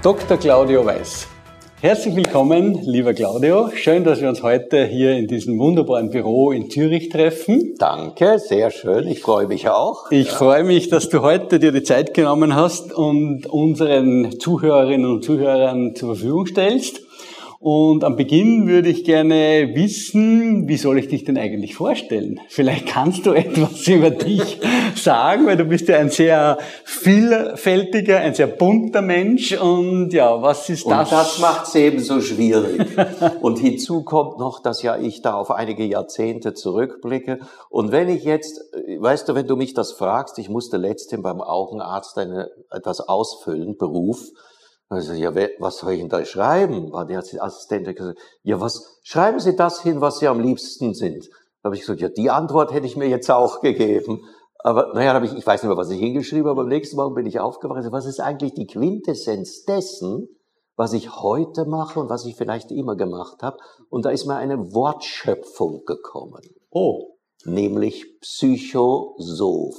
Dr. Claudio Weiß. Herzlich willkommen, lieber Claudio. Schön, dass wir uns heute hier in diesem wunderbaren Büro in Zürich treffen. Danke, sehr schön. Ich freue mich auch. Ich ja. freue mich, dass du heute dir die Zeit genommen hast und unseren Zuhörerinnen und Zuhörern zur Verfügung stellst. Und am Beginn würde ich gerne wissen, wie soll ich dich denn eigentlich vorstellen? Vielleicht kannst du etwas über dich sagen, weil du bist ja ein sehr vielfältiger, ein sehr bunter Mensch. Und ja, was ist das? Und das macht es ebenso schwierig. und hinzu kommt noch, dass ja ich da auf einige Jahrzehnte zurückblicke. Und wenn ich jetzt, weißt du, wenn du mich das fragst, ich musste letztens beim Augenarzt eine, etwas ausfüllen, Beruf. Also, ja, was soll ich denn da schreiben? War die Assistentin gesagt, ja, was, schreiben Sie das hin, was Sie am liebsten sind. Da habe ich gesagt, ja, die Antwort hätte ich mir jetzt auch gegeben. Aber, naja, habe ich, ich weiß nicht mehr, was ich hingeschrieben habe, am nächsten Morgen bin ich aufgewacht. Was ist eigentlich die Quintessenz dessen, was ich heute mache und was ich vielleicht immer gemacht habe? Und da ist mir eine Wortschöpfung gekommen. Oh. Nämlich Psychosoph.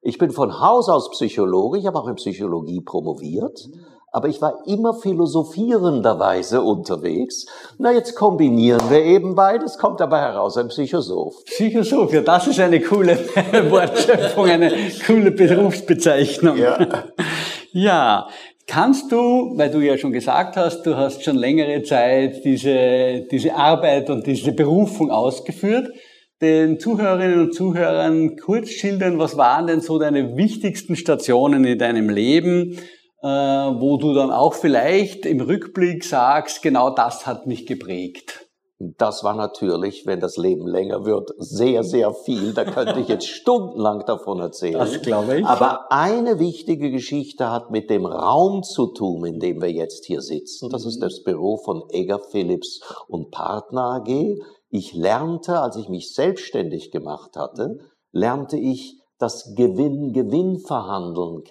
Ich bin von Haus aus Psychologe, ich habe auch in Psychologie promoviert aber ich war immer philosophierenderweise unterwegs. Na, jetzt kombinieren wir eben beides, kommt dabei heraus ein Psychosoph. Psychosoph, ja, das ist eine coole Wortschöpfung, eine coole Berufsbezeichnung. Ja. ja. Kannst du, weil du ja schon gesagt hast, du hast schon längere Zeit diese, diese Arbeit und diese Berufung ausgeführt, den Zuhörerinnen und Zuhörern kurz schildern, was waren denn so deine wichtigsten Stationen in deinem Leben? Äh, wo du dann auch vielleicht im Rückblick sagst, genau das hat mich geprägt? Das war natürlich, wenn das Leben länger wird, sehr, sehr viel. Da könnte ich jetzt stundenlang davon erzählen. Das glaube ich. Aber eine wichtige Geschichte hat mit dem Raum zu tun, in dem wir jetzt hier sitzen. Das ist mhm. das Büro von Egger Philips und Partner AG. Ich lernte, als ich mich selbstständig gemacht hatte, lernte ich das Gewinn-Gewinn-Verhandeln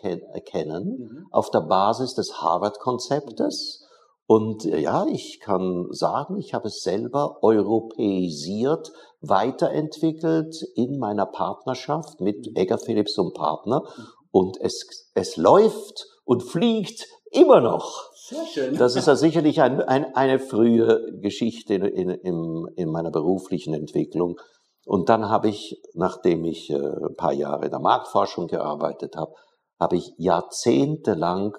kennen mhm. auf der Basis des Harvard-Konzeptes. Und äh, ja, ich kann sagen, ich habe es selber europäisiert, weiterentwickelt in meiner Partnerschaft mit mhm. Egger Philips und Partner. Mhm. Und es, es läuft und fliegt immer noch. Sehr schön. Das ist ja sicherlich ein, ein, eine frühe Geschichte in, in, in meiner beruflichen Entwicklung. Und dann habe ich, nachdem ich äh, ein paar Jahre in der Marktforschung gearbeitet habe, habe ich jahrzehntelang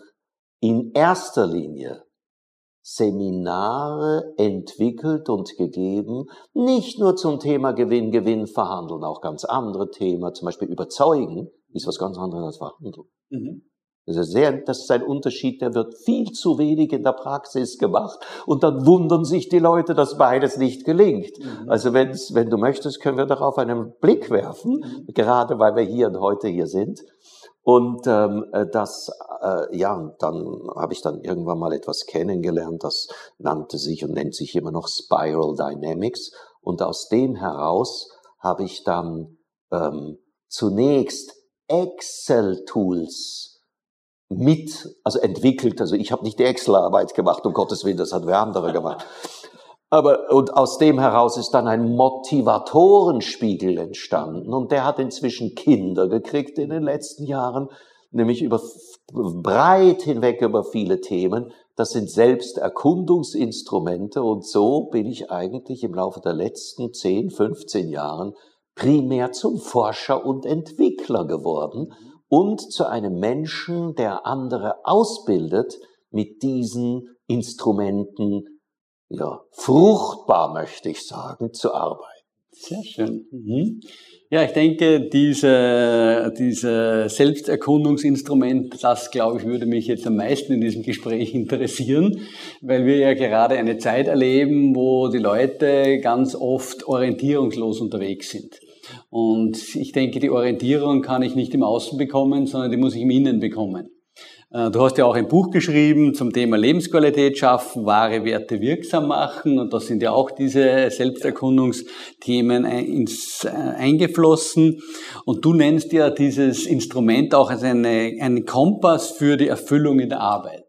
in erster Linie Seminare entwickelt und gegeben, nicht nur zum Thema Gewinn, Gewinn verhandeln, auch ganz andere Themen, zum Beispiel überzeugen, ist was ganz anderes als verhandeln. Mhm. Das ist, sehr, das ist ein Unterschied, der wird viel zu wenig in der Praxis gemacht. Und dann wundern sich die Leute, dass beides nicht gelingt. Mhm. Also wenn du möchtest, können wir darauf einen Blick werfen, mhm. gerade weil wir hier und heute hier sind. Und ähm, äh, das, äh, ja, dann habe ich dann irgendwann mal etwas kennengelernt, das nannte sich und nennt sich immer noch Spiral Dynamics. Und aus dem heraus habe ich dann ähm, zunächst Excel-Tools mit, also entwickelt. Also ich habe nicht die Excel-Arbeit gemacht, um Gottes Willen, das hat wer andere gemacht. Aber, und aus dem heraus ist dann ein Motivatorenspiegel entstanden. Und der hat inzwischen Kinder gekriegt in den letzten Jahren, nämlich über, breit hinweg über viele Themen. Das sind Selbsterkundungsinstrumente. Und so bin ich eigentlich im Laufe der letzten 10, 15 Jahren primär zum Forscher und Entwickler geworden und zu einem Menschen, der andere ausbildet, mit diesen Instrumenten, ja, fruchtbar möchte ich sagen, zu arbeiten. Sehr schön. Mhm. Ja, ich denke, diese, diese Selbsterkundungsinstrument, das glaube ich, würde mich jetzt am meisten in diesem Gespräch interessieren, weil wir ja gerade eine Zeit erleben, wo die Leute ganz oft orientierungslos unterwegs sind. Und ich denke, die Orientierung kann ich nicht im Außen bekommen, sondern die muss ich im Innen bekommen. Äh, du hast ja auch ein Buch geschrieben zum Thema Lebensqualität schaffen, wahre Werte wirksam machen. Und da sind ja auch diese Selbsterkundungsthemen äh, eingeflossen. Und du nennst ja dieses Instrument auch als eine, einen Kompass für die Erfüllung in der Arbeit.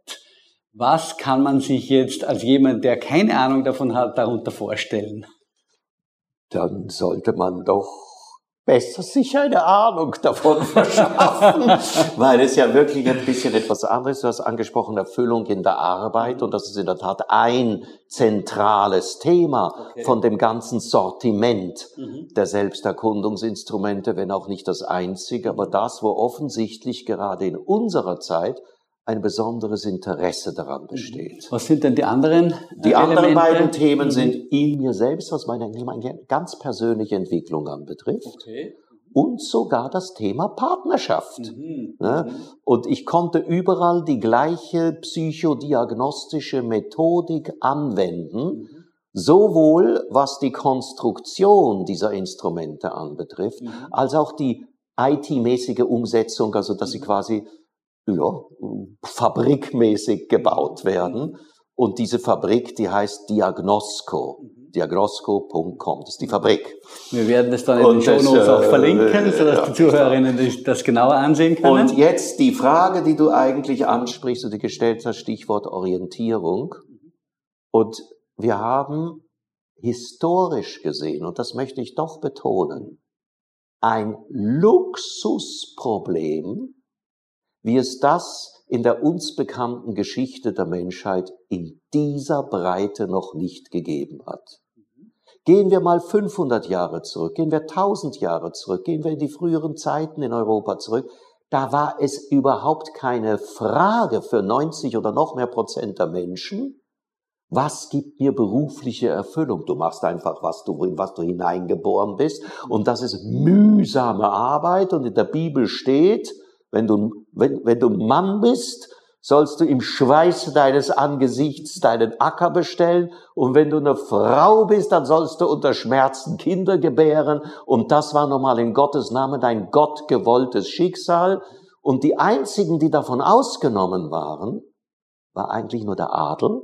Was kann man sich jetzt als jemand, der keine Ahnung davon hat, darunter vorstellen? Dann sollte man doch besser sich eine Ahnung davon verschaffen, weil es ja wirklich ein bisschen etwas anderes. Du hast angesprochen, Erfüllung in der Arbeit und das ist in der Tat ein zentrales Thema okay. von dem ganzen Sortiment mhm. der Selbsterkundungsinstrumente, wenn auch nicht das einzige, aber das, wo offensichtlich gerade in unserer Zeit ein besonderes Interesse daran mhm. besteht. Was sind denn die anderen? Die Elemente? anderen beiden Themen mhm. sind in mir selbst, was meine, ganz persönliche Entwicklung anbetrifft. Okay. Und sogar das Thema Partnerschaft. Mhm. Ja, mhm. und ich konnte überall die gleiche psychodiagnostische Methodik anwenden, mhm. sowohl was die Konstruktion dieser Instrumente anbetrifft, mhm. als auch die IT-mäßige Umsetzung, also dass sie quasi ja, fabrikmäßig gebaut werden. Und diese Fabrik, die heißt Diagnosco. Diagnosco.com, das ist die Fabrik. Wir werden das dann in den Show Notes auch äh, verlinken, sodass die Zuhörerinnen das genauer ansehen können. Und jetzt die Frage, die du eigentlich ansprichst und die gestellt hast, Stichwort Orientierung. Und wir haben historisch gesehen, und das möchte ich doch betonen, ein Luxusproblem, wie es das in der uns bekannten Geschichte der Menschheit in dieser Breite noch nicht gegeben hat. Gehen wir mal 500 Jahre zurück, gehen wir 1000 Jahre zurück, gehen wir in die früheren Zeiten in Europa zurück, da war es überhaupt keine Frage für 90 oder noch mehr Prozent der Menschen, was gibt mir berufliche Erfüllung? Du machst einfach, was du, in was du hineingeboren bist. Und das ist mühsame Arbeit. Und in der Bibel steht, wenn du, wenn, wenn du Mann bist, sollst du im Schweiß deines Angesichts deinen Acker bestellen. Und wenn du eine Frau bist, dann sollst du unter Schmerzen Kinder gebären. Und das war nochmal in Gottes Namen dein gottgewolltes Schicksal. Und die einzigen, die davon ausgenommen waren, war eigentlich nur der Adel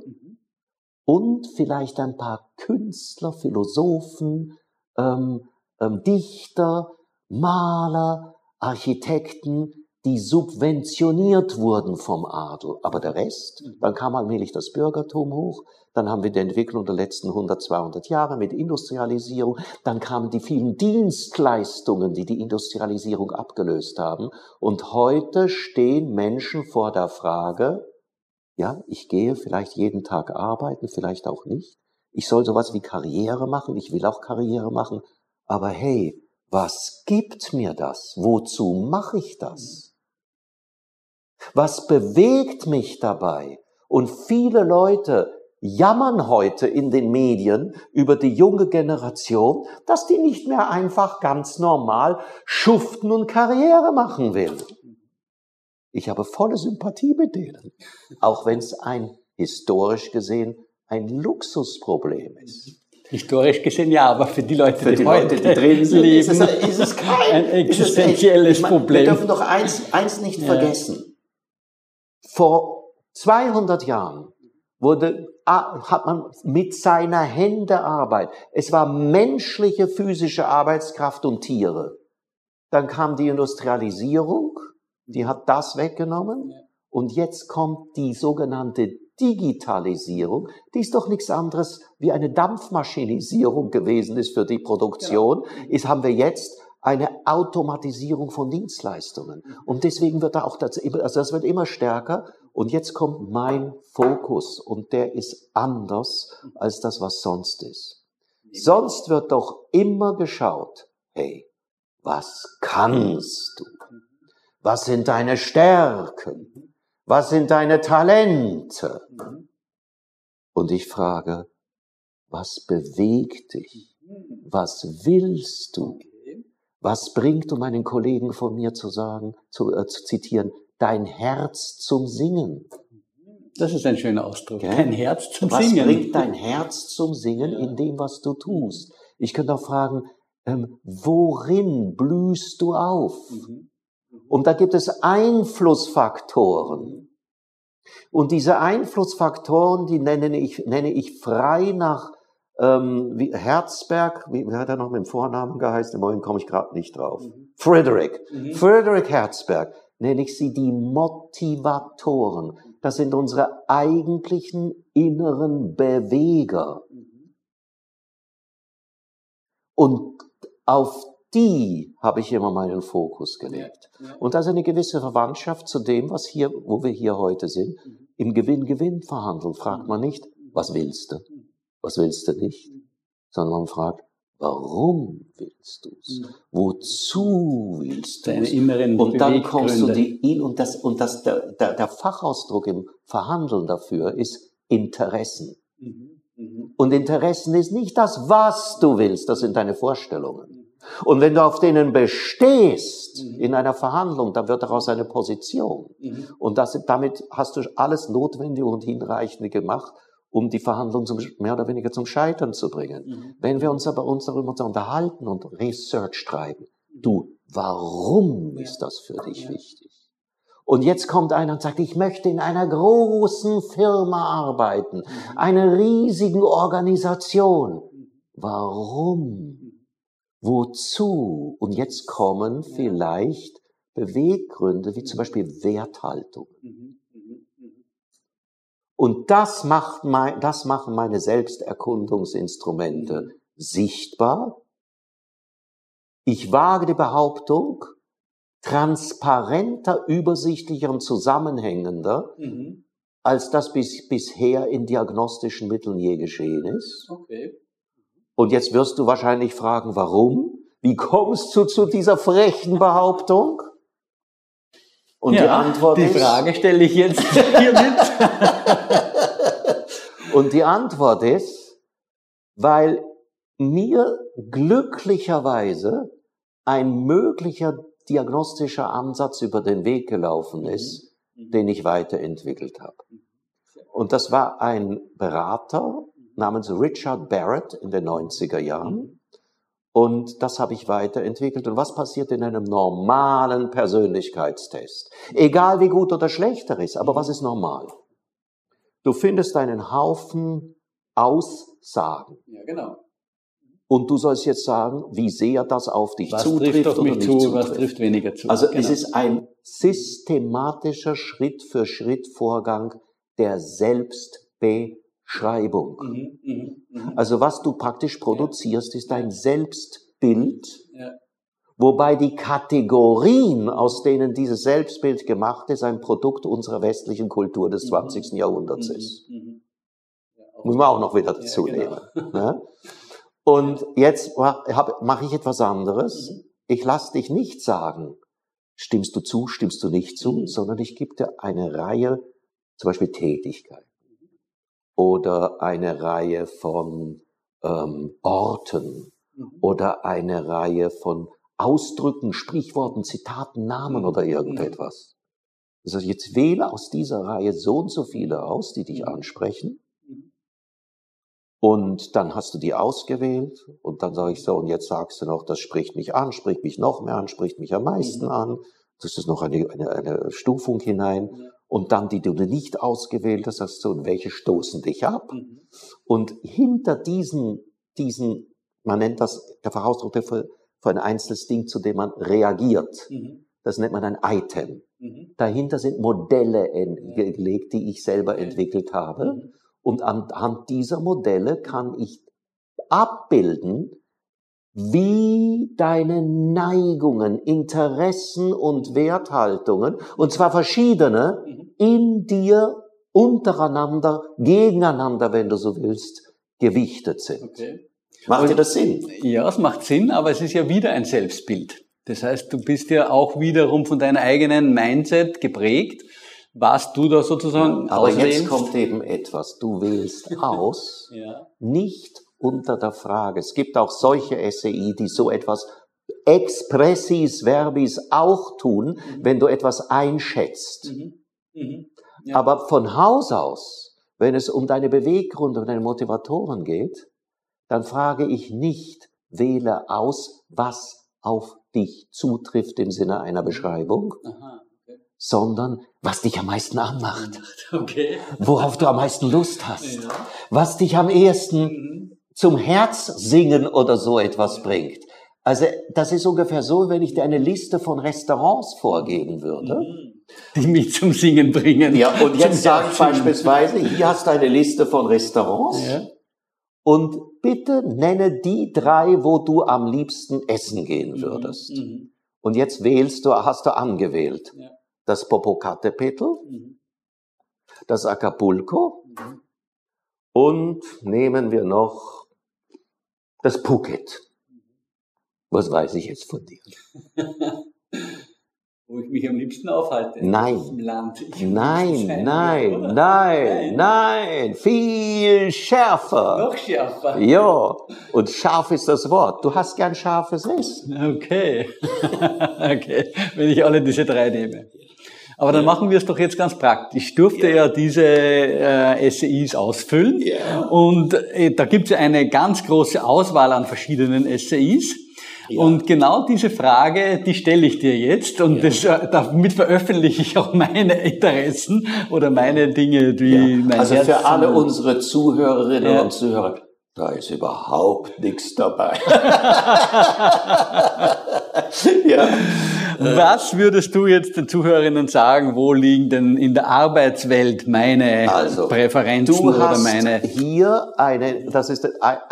und vielleicht ein paar Künstler, Philosophen, ähm, ähm, Dichter, Maler, Architekten, die subventioniert wurden vom Adel. Aber der Rest, mhm. dann kam allmählich das Bürgertum hoch, dann haben wir die Entwicklung der letzten 100, 200 Jahre mit Industrialisierung, dann kamen die vielen Dienstleistungen, die die Industrialisierung abgelöst haben. Und heute stehen Menschen vor der Frage, ja, ich gehe vielleicht jeden Tag arbeiten, vielleicht auch nicht. Ich soll sowas wie Karriere machen, ich will auch Karriere machen, aber hey, was gibt mir das? Wozu mache ich das? Was bewegt mich dabei? Und viele Leute jammern heute in den Medien über die junge Generation, dass die nicht mehr einfach ganz normal schuften und Karriere machen will. Ich habe volle Sympathie mit denen, auch wenn es ein historisch gesehen ein Luxusproblem ist. Historisch gesehen ja, aber für die Leute, für die, die Leute, die drin sind, leben, ist, es, ist es kein ein existenzielles echt, Problem. Wir dürfen doch eins, eins nicht ja. vergessen. Vor 200 Jahren wurde, hat man mit seiner Hände Arbeit. Es war menschliche physische Arbeitskraft und Tiere. Dann kam die Industrialisierung, die hat das weggenommen. Und jetzt kommt die sogenannte Digitalisierung, die ist doch nichts anderes wie eine Dampfmaschinisierung gewesen ist für die Produktion, genau. ist, haben wir jetzt eine Automatisierung von Dienstleistungen. Und deswegen wird da auch das, also das wird immer stärker. Und jetzt kommt mein Fokus und der ist anders als das, was sonst ist. Sonst wird doch immer geschaut, hey, was kannst du? Was sind deine Stärken? Was sind deine Talente? Und ich frage, was bewegt dich? Was willst du? Was bringt, um einen Kollegen von mir zu sagen, zu, äh, zu zitieren, dein Herz zum Singen? Das ist ein schöner Ausdruck. Gell? Dein Herz zum was Singen. Was bringt dein Herz zum Singen ja. in dem, was du tust? Ich könnte auch fragen, ähm, worin blühst du auf? Mhm. Und da gibt es Einflussfaktoren. Und diese Einflussfaktoren, die nenne ich, nenne ich frei nach ähm, wie Herzberg, wie, wie hat er noch mit dem Vornamen geheißen? Im Moment komme ich gerade nicht drauf. Mhm. Frederick. Mhm. Frederick Herzberg nenne ich sie die Motivatoren. Das sind unsere eigentlichen inneren Beweger. Mhm. Und auf die habe ich immer meinen Fokus gelegt. Und das ist eine gewisse Verwandtschaft zu dem, was hier, wo wir hier heute sind. Mhm. Im Gewinn-Gewinn verhandeln fragt mhm. man nicht, was willst du? Mhm. Was willst du nicht? Sondern man fragt, warum willst du es? Wozu willst du es? Und dann kommst du die und das und das der, der, der Fachausdruck im Verhandeln dafür ist Interessen. Und Interessen ist nicht das, was du willst, das sind deine Vorstellungen. Und wenn du auf denen bestehst mhm. in einer Verhandlung, dann wird daraus eine Position. Mhm. Und das, damit hast du alles Notwendige und Hinreichende gemacht, um die Verhandlung zum, mehr oder weniger zum Scheitern zu bringen. Mhm. Wenn wir uns aber uns darüber unterhalten und Research treiben, du, warum ist das für dich wichtig? Und jetzt kommt einer und sagt, ich möchte in einer großen Firma arbeiten, mhm. einer riesigen Organisation. Mhm. Warum? Wozu? Und jetzt kommen vielleicht Beweggründe, wie zum Beispiel Werthaltung. Und das macht mein, das machen meine Selbsterkundungsinstrumente sichtbar. Ich wage die Behauptung, transparenter, übersichtlicher und zusammenhängender, mhm. als das bis, bisher in diagnostischen Mitteln je geschehen ist. Okay. Und jetzt wirst du wahrscheinlich fragen, warum? Wie kommst du zu dieser frechen Behauptung? Und ja, die Antwort die ist. Die Frage stelle ich jetzt hiermit. Und die Antwort ist, weil mir glücklicherweise ein möglicher diagnostischer Ansatz über den Weg gelaufen mhm. ist, mhm. den ich weiterentwickelt habe. Und das war ein Berater, namens Richard Barrett in den 90er Jahren. Und das habe ich weiterentwickelt. Und was passiert in einem normalen Persönlichkeitstest? Egal wie gut oder schlecht er ist, aber was ist normal? Du findest einen Haufen Aussagen. Ja, genau. Und du sollst jetzt sagen, wie sehr das auf dich was zutrifft auf oder nicht zu, zutrifft. Was trifft weniger zu. Also genau. es ist ein systematischer Schritt für Schritt Vorgang der Selbstbeherrschung. Schreibung. Mhm, mh, mh. Also was du praktisch produzierst, ist ein Selbstbild, ja. wobei die Kategorien, aus denen dieses Selbstbild gemacht ist, ein Produkt unserer westlichen Kultur des 20. Mhm. Jahrhunderts mhm, ist. Mhm. Ja, Muss man auch noch wieder dazu ja, genau. nehmen. Ne? Und jetzt mache ich etwas anderes. Mhm. Ich lasse dich nicht sagen, stimmst du zu, stimmst du nicht zu, mhm. sondern ich gebe dir eine Reihe, zum Beispiel Tätigkeit oder eine Reihe von ähm, Orten mhm. oder eine Reihe von Ausdrücken, Sprichworten, Zitaten, Namen mhm. oder irgendetwas. Das heißt, jetzt wähle aus dieser Reihe so und so viele aus, die dich mhm. ansprechen. Mhm. Und dann hast du die ausgewählt und dann sage ich so, und jetzt sagst du noch, das spricht mich an, spricht mich noch mehr an, spricht mich am meisten mhm. an. Das ist noch eine, eine, eine Stufung hinein. Und dann die, die du nicht ausgewählt hast, sagst du, und welche stoßen dich ab? Mhm. Und hinter diesen, diesen, man nennt das, der Fachausdruck für, für ein einzelnes Ding, zu dem man reagiert. Mhm. Das nennt man ein Item. Mhm. Dahinter sind Modelle gelegt, die ich selber entwickelt habe. Mhm. Und anhand dieser Modelle kann ich abbilden, wie deine Neigungen, Interessen und Werthaltungen, und zwar verschiedene, mhm. in dir untereinander, gegeneinander, wenn du so willst, gewichtet sind. Okay. Macht dir das Sinn? Ja, es macht Sinn, aber es ist ja wieder ein Selbstbild. Das heißt, du bist ja auch wiederum von deinem eigenen Mindset geprägt, was du da sozusagen ja, Aber auswählst. jetzt kommt eben etwas. Du wählst aus, ja. nicht unter der Frage. Es gibt auch solche SEI, die so etwas expressis verbis auch tun, mhm. wenn du etwas einschätzt. Mhm. Mhm. Ja. Aber von Haus aus, wenn es um deine Beweggründe und deine Motivatoren geht, dann frage ich nicht, wähle aus, was auf dich zutrifft im Sinne einer Beschreibung, Aha, okay. sondern was dich am meisten anmacht, okay. worauf du am meisten Lust hast, ja. was dich am ehesten mhm. Zum Herz singen oder so etwas bringt. Also das ist ungefähr so, wenn ich dir eine Liste von Restaurants vorgeben würde. Die mich zum Singen bringen. Ja, und jetzt sage ich beispielsweise, hier hast du eine Liste von Restaurants. Ja. Und bitte nenne die drei, wo du am liebsten essen gehen mhm. würdest. Mhm. Und jetzt wählst du, hast du angewählt. Ja. Das Popocatépetl, mhm. das Acapulco mhm. und nehmen wir noch das Phuket. Was weiß ich jetzt von dir? Wo ich mich am liebsten aufhalte. Nein. Nein, nein, nein, nein, nein, viel schärfer. Noch schärfer. Ja. Und scharf ist das Wort. Du hast gern scharfes Essen. Okay. okay. Wenn ich alle diese drei nehme. Aber dann machen wir es doch jetzt ganz praktisch. Ich durfte ja, ja diese äh, SEIs ausfüllen. Ja. Und äh, da gibt es eine ganz große Auswahl an verschiedenen SEIs. Ja. Und genau diese Frage, die stelle ich dir jetzt und ja. das, äh, damit veröffentliche ich auch meine Interessen oder meine Dinge, die ja. mein Also Herz für alle unsere Zuhörerinnen und Zuhörer, da ist überhaupt nichts dabei. ja. Was würdest du jetzt den Zuhörerinnen sagen, wo liegen denn in der Arbeitswelt meine also, Präferenzen du hast oder meine? Hier eine, das ist, äh,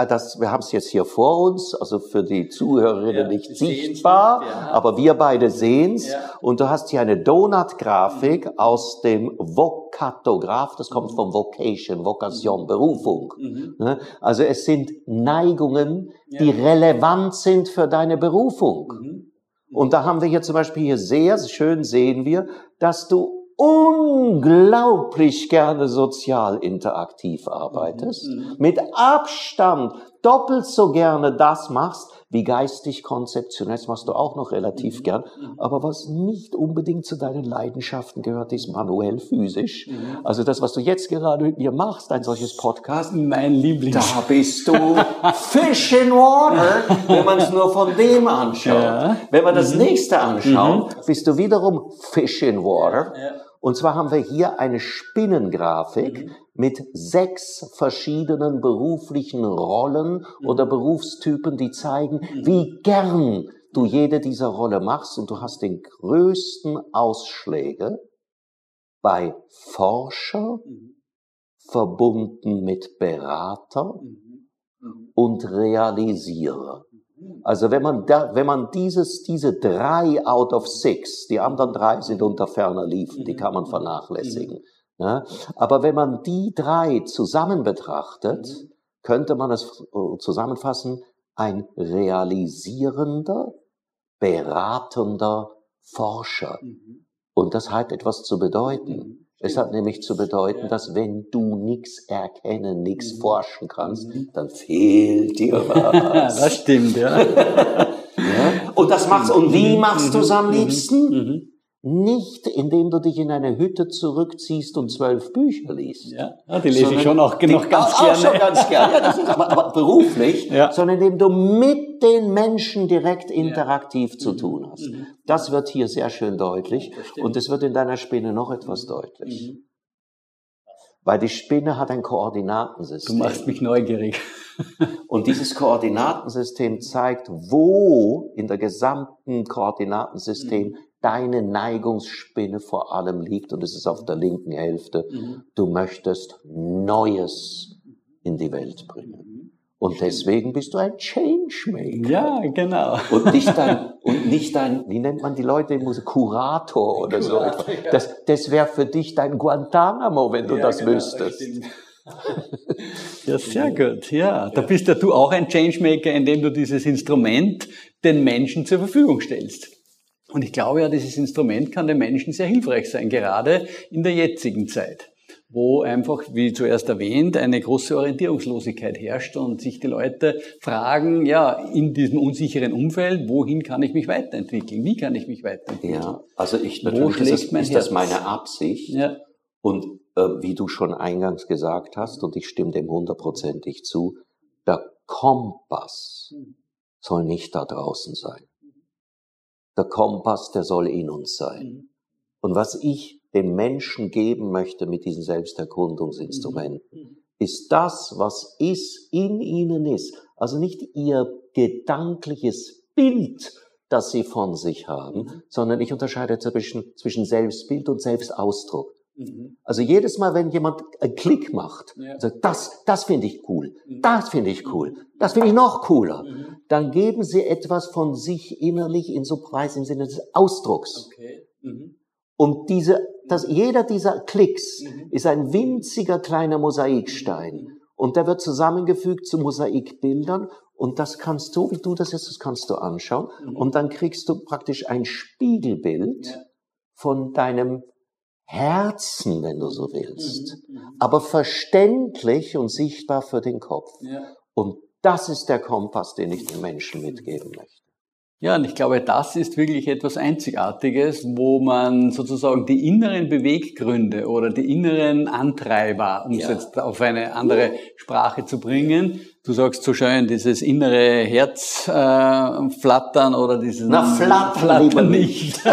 das, wir haben es jetzt hier vor uns, also für die Zuhörerinnen ja, nicht sichtbar, ja. aber wir beide sehen es. Ja. Und du hast hier eine Donut-Grafik mhm. aus dem Vokatograph, das kommt vom Vocation, Vokation, mhm. Berufung. Mhm. Ne? Also es sind Neigungen, die relevant sind für deine Berufung. Mhm. Und da haben wir hier zum Beispiel hier sehr schön sehen wir, dass du unglaublich gerne sozial interaktiv arbeitest, mhm. mit Abstand doppelt so gerne das machst, wie geistig konzeptionell, das machst du auch noch relativ mhm. gern, aber was nicht unbedingt zu deinen Leidenschaften gehört, ist manuell physisch. Mhm. Also das, was du jetzt gerade mit mir machst, ein solches Podcast, mein Liebling. Da bist du Fish in Water, wenn man es nur von dem anschaut. Ja. Wenn man das mhm. nächste anschaut, mhm. bist du wiederum Fish in Water. Ja. Und zwar haben wir hier eine Spinnengrafik mhm. mit sechs verschiedenen beruflichen Rollen mhm. oder Berufstypen, die zeigen, mhm. wie gern du jede dieser Rolle machst und du hast den größten Ausschläge bei Forscher, mhm. verbunden mit Berater mhm. Mhm. und Realisierer. Also wenn man da, wenn man dieses, diese drei out of six, die anderen drei sind unter ferner Liefen, die kann man vernachlässigen. Ja? Aber wenn man die drei zusammen betrachtet, könnte man es äh, zusammenfassen, ein realisierender, beratender Forscher. Und das hat etwas zu bedeuten. Es hat nämlich zu bedeuten, dass wenn du nichts erkennen, nichts mhm. forschen kannst, mhm. dann fehlt dir was. das stimmt, ja. ja. Und das machst, und wie mhm. machst du es am liebsten? Nicht, indem du dich in eine Hütte zurückziehst und zwölf Bücher liest. Ja, die lese ich schon auch noch ganz gerne. Auch schon ganz gerne, ja, das ist aber, aber beruflich, ja. sondern indem du mit den Menschen direkt interaktiv ja. zu tun hast. Mhm. Das wird hier sehr schön deutlich und es wird in deiner Spinne noch etwas deutlich. Mhm. Weil die Spinne hat ein Koordinatensystem. Du machst mich neugierig. Und dieses Koordinatensystem zeigt, wo in der gesamten Koordinatensystem mhm deine Neigungsspinne vor allem liegt und es ist auf der linken Hälfte. Mhm. Du möchtest Neues in die Welt bringen. Und deswegen bist du ein Changemaker. Ja, genau. Und nicht ein, und nicht ein, wie nennt man die Leute im Musik, Kurator oder Kurator, so. Ja. Das, das wäre für dich dein Guantanamo, wenn du ja, das genau, wüsstest. Das ja, sehr gut. Ja, da bist ja du auch ein Changemaker, indem du dieses Instrument den Menschen zur Verfügung stellst. Und ich glaube ja, dieses Instrument kann den Menschen sehr hilfreich sein, gerade in der jetzigen Zeit wo einfach, wie zuerst erwähnt, eine große Orientierungslosigkeit herrscht und sich die Leute fragen, ja, in diesem unsicheren Umfeld, wohin kann ich mich weiterentwickeln? Wie kann ich mich weiterentwickeln? Ja, also ich natürlich ist, das, ist das meine Absicht. Ja. Und äh, wie du schon eingangs gesagt hast, und ich stimme dem hundertprozentig zu, der Kompass hm. soll nicht da draußen sein. Der Kompass, der soll in uns sein. Mhm. Und was ich dem Menschen geben möchte mit diesen Selbsterkundungsinstrumenten, mhm. mhm. ist das, was ist, in ihnen ist. Also nicht ihr gedankliches Bild, das sie von sich haben, sondern ich unterscheide zwischen, zwischen Selbstbild und Selbstausdruck. Mhm. Also jedes Mal, wenn jemand einen Klick macht, ja. sagt, das, das finde ich cool, mhm. das finde ich cool, mhm. das finde ich noch cooler, mhm. dann geben sie etwas von sich innerlich in so Preis im Sinne des Ausdrucks. Okay. Mhm. Und diese, dass jeder dieser Klicks mhm. ist ein winziger kleiner Mosaikstein. Und der wird zusammengefügt zu Mosaikbildern. Und das kannst du, wie du das jetzt, das kannst du anschauen. Und dann kriegst du praktisch ein Spiegelbild ja. von deinem Herzen, wenn du so willst, mhm, mhm. aber verständlich und sichtbar für den Kopf. Ja. Und das ist der Kompass, den ich den Menschen mitgeben möchte. Ja, und ich glaube, das ist wirklich etwas Einzigartiges, wo man sozusagen die inneren Beweggründe oder die inneren Antreiber, um ja. es jetzt auf eine andere Sprache zu bringen, du sagst so schön, dieses innere Herzflattern äh, oder dieses Na, flattern, flattern nicht.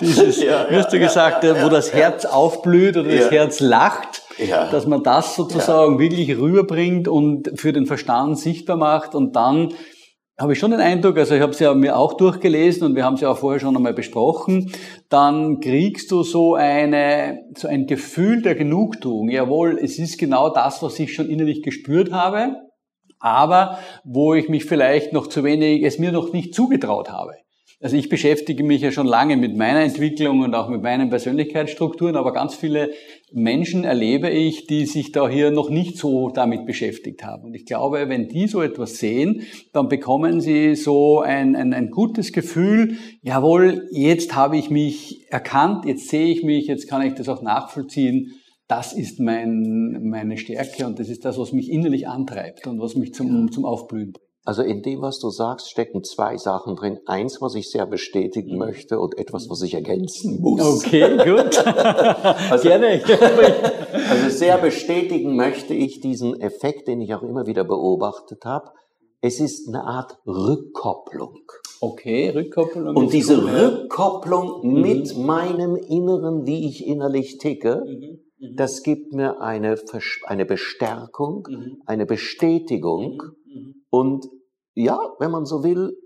Dieses, ja, ja, hast du gesagt, ja, wo das Herz aufblüht oder das Herz lacht, dass man das sozusagen wirklich rüberbringt und für den Verstand sichtbar macht. Und dann habe ich schon den Eindruck, also ich habe es ja mir auch durchgelesen und wir haben es ja auch vorher schon einmal besprochen, dann kriegst du so eine, so ein Gefühl der Genugtuung. Jawohl, es ist genau das, was ich schon innerlich gespürt habe, aber wo ich mich vielleicht noch zu wenig, es mir noch nicht zugetraut habe. Also ich beschäftige mich ja schon lange mit meiner Entwicklung und auch mit meinen Persönlichkeitsstrukturen, aber ganz viele Menschen erlebe ich, die sich da hier noch nicht so damit beschäftigt haben. Und ich glaube, wenn die so etwas sehen, dann bekommen sie so ein, ein, ein gutes Gefühl, jawohl, jetzt habe ich mich erkannt, jetzt sehe ich mich, jetzt kann ich das auch nachvollziehen. Das ist mein, meine Stärke und das ist das, was mich innerlich antreibt und was mich zum, zum Aufblühen bringt. Also in dem, was du sagst, stecken zwei Sachen drin. Eins, was ich sehr bestätigen möchte und etwas, was ich ergänzen muss. Okay, gut. also, Gerne. also sehr bestätigen möchte ich diesen Effekt, den ich auch immer wieder beobachtet habe. Es ist eine Art Rückkopplung. Okay, Rückkopplung. Und diese gut, Rückkopplung mhm. mit meinem Inneren, wie ich innerlich ticke, mhm. Mhm. das gibt mir eine, eine Bestärkung, mhm. eine Bestätigung mhm. Mhm. Und ja, wenn man so will,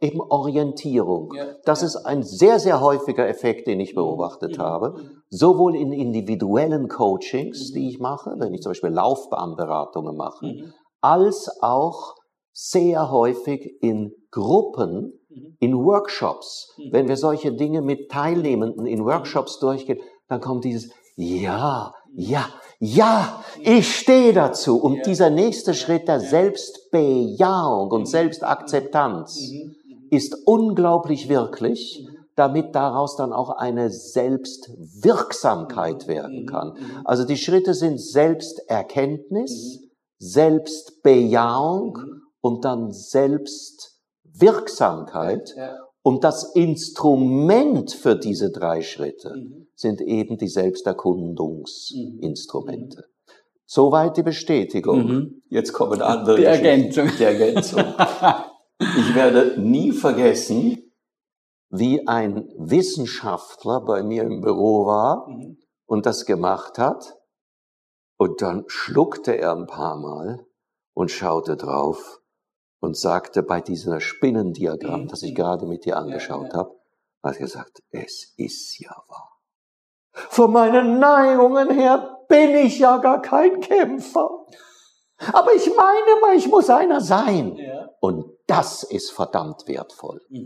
eben Orientierung. Ja, das ja. ist ein sehr, sehr häufiger Effekt, den ich beobachtet mhm. habe, sowohl in individuellen Coachings, mhm. die ich mache, wenn ich zum Beispiel Laufbahnberatungen mache, mhm. als auch sehr häufig in Gruppen, mhm. in Workshops. Mhm. Wenn wir solche Dinge mit Teilnehmenden in Workshops durchgehen, dann kommt dieses, ja, ja, ja, ich stehe dazu. Und ja. dieser nächste Schritt der Selbstbejahung und mhm. Selbstakzeptanz mhm. Mhm. ist unglaublich wirklich, damit daraus dann auch eine Selbstwirksamkeit werden kann. Also die Schritte sind Selbsterkenntnis, Selbstbejahung und dann Selbstwirksamkeit. Und das Instrument für diese drei Schritte. Sind eben die Selbsterkundungsinstrumente. Mhm. Soweit die Bestätigung. Mhm. Jetzt kommen andere die Ergänzung. Die Ergänzung. ich werde nie vergessen, wie ein Wissenschaftler bei mir im Büro war mhm. und das gemacht hat. Und dann schluckte er ein paar Mal und schaute drauf und sagte bei dieser Spinnendiagramm, das ich gerade mit dir angeschaut ja, ja. habe, hat gesagt, es ist ja wahr. Von meinen Neigungen her bin ich ja gar kein Kämpfer. Aber ich meine mal, ich muss einer sein. Ja. Und das ist verdammt wertvoll. Mhm.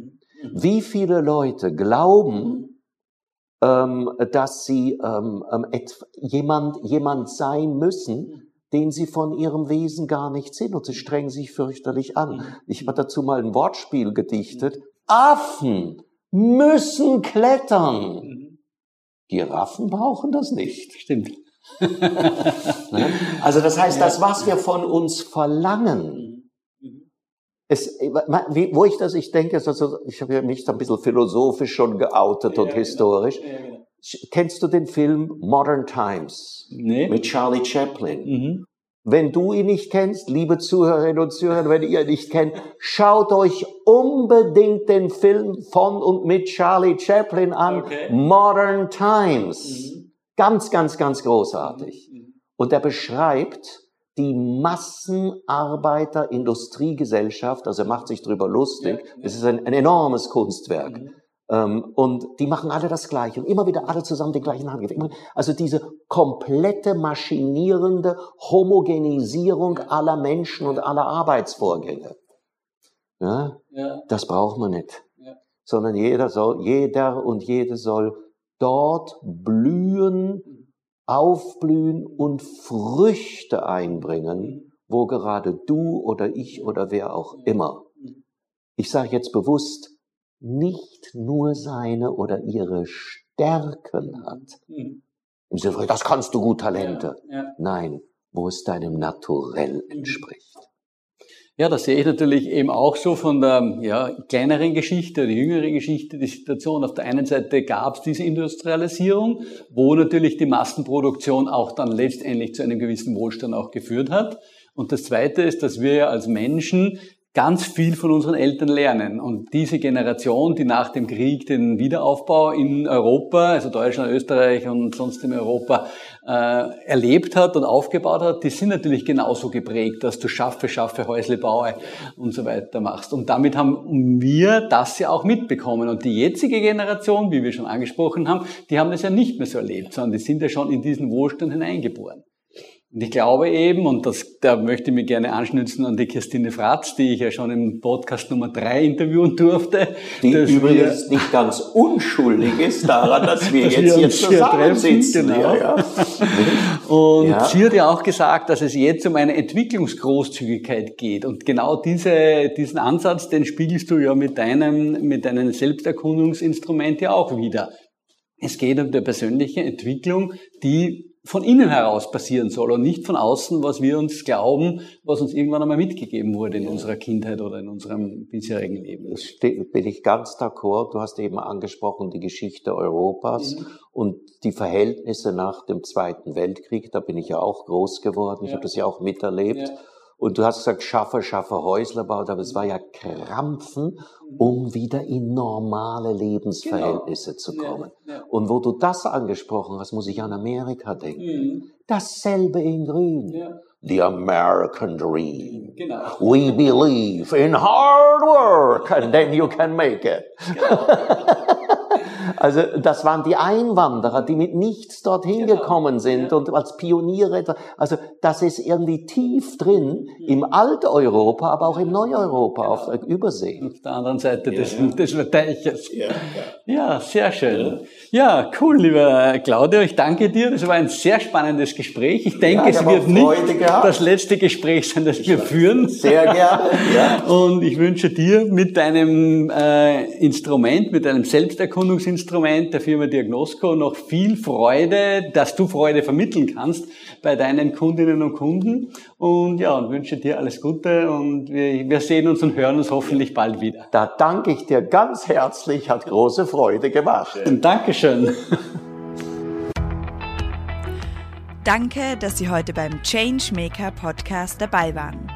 Mhm. Wie viele Leute glauben, mhm. ähm, dass sie ähm, ähm jemand, jemand sein müssen, mhm den sie von ihrem Wesen gar nicht sind und sie strengen sich fürchterlich an. Ich habe dazu mal ein Wortspiel gedichtet. Affen müssen klettern. Giraffen brauchen das nicht. Stimmt. Ne? also das heißt, das, was wir von uns verlangen, es, wo ich das, ich denke, also ich habe ja mich ein bisschen philosophisch schon geoutet und ja, historisch. Ja, genau. Kennst du den Film Modern Times? Nee. Mit Charlie Chaplin. Mhm. Wenn du ihn nicht kennst, liebe Zuhörerinnen und Zuhörer, wenn ihr ihn nicht kennt, schaut euch unbedingt den Film von und mit Charlie Chaplin an, okay. Modern Times. Mhm. Ganz, ganz, ganz großartig. Mhm. Und er beschreibt die Massenarbeiter-Industriegesellschaft, also er macht sich drüber lustig. Es ja, ja. ist ein, ein, enormes Kunstwerk. Mhm. Ähm, und die machen alle das Gleiche und immer wieder alle zusammen den gleichen Handgriff. Also diese komplette maschinierende Homogenisierung aller Menschen und aller Arbeitsvorgänge. Ja? ja. Das braucht man nicht. Ja. Sondern jeder soll, jeder und jede soll dort blühen, aufblühen und Früchte einbringen, wo gerade du oder ich oder wer auch immer. Ich sage jetzt bewusst, nicht nur seine oder ihre Stärken hat. Mhm. Im Sinne von, das kannst du gut Talente. Ja, ja. Nein, wo es deinem Naturell mhm. entspricht. Ja, das sehe ich natürlich eben auch so von der ja, kleineren Geschichte, die jüngere Geschichte, die Situation. Auf der einen Seite gab es diese Industrialisierung, wo natürlich die Massenproduktion auch dann letztendlich zu einem gewissen Wohlstand auch geführt hat. Und das Zweite ist, dass wir ja als Menschen ganz viel von unseren Eltern lernen. Und diese Generation, die nach dem Krieg den Wiederaufbau in Europa, also Deutschland, Österreich und sonst in Europa, äh, erlebt hat und aufgebaut hat, die sind natürlich genauso geprägt, dass du schaffe, schaffe, Häusle baue und so weiter machst. Und damit haben wir das ja auch mitbekommen. Und die jetzige Generation, wie wir schon angesprochen haben, die haben das ja nicht mehr so erlebt, sondern die sind ja schon in diesen Wohlstand hineingeboren. Und ich glaube eben, und das, da möchte ich mich gerne anschnützen an die Christine Fratz, die ich ja schon im Podcast Nummer drei interviewen durfte. Die übrigens nicht ganz unschuldig ist daran, dass wir dass jetzt wir hier zusammensitzen. Genau. Ja, ja. Und ja. sie hat ja auch gesagt, dass es jetzt um eine Entwicklungsgroßzügigkeit geht. Und genau diese, diesen Ansatz, den spiegelst du ja mit deinem, mit deinem Selbsterkundungsinstrument ja auch wieder. Es geht um die persönliche Entwicklung, die von innen heraus passieren soll und nicht von außen, was wir uns glauben, was uns irgendwann einmal mitgegeben wurde in unserer Kindheit oder in unserem bisherigen Leben. Bin ich ganz d'accord. Du hast eben angesprochen die Geschichte Europas mhm. und die Verhältnisse nach dem Zweiten Weltkrieg. Da bin ich ja auch groß geworden. Ich ja. habe das ja auch miterlebt. Ja. Und du hast gesagt, schaffe, schaffe Häusler baut, aber es war ja Krampfen, um wieder in normale Lebensverhältnisse genau. zu kommen. Ja, ja. Und wo du das angesprochen hast, muss ich an Amerika denken. Mhm. Dasselbe in Grün. Ja. The American Dream. Genau. We believe in hard work and then you can make it. Genau. Also das waren die Einwanderer, die mit nichts dorthin genau. gekommen sind und als Pioniere. Also das ist irgendwie tief drin im Alteuropa, aber auch im Neueuropa genau. auf der Übersee. Auf der anderen Seite ja, des, des Teiches. Ja, ja. sehr schön. Ja, cool, lieber Claudio. Ich danke dir. Das war ein sehr spannendes Gespräch. Ich denke, es wird nicht gehabt. das letzte Gespräch sein, das wir führen. Sehr gerne. Ja. Und ich wünsche dir mit deinem äh, Instrument, mit deinem Selbsterkundungsinstrument, Instrument der Firma Diagnosco noch viel Freude, dass du Freude vermitteln kannst bei deinen Kundinnen und Kunden. Und ja, und wünsche dir alles Gute und wir, wir sehen uns und hören uns hoffentlich bald wieder. Da danke ich dir ganz herzlich, hat große Freude gemacht. Und Dankeschön. Danke, dass Sie heute beim Changemaker Podcast dabei waren.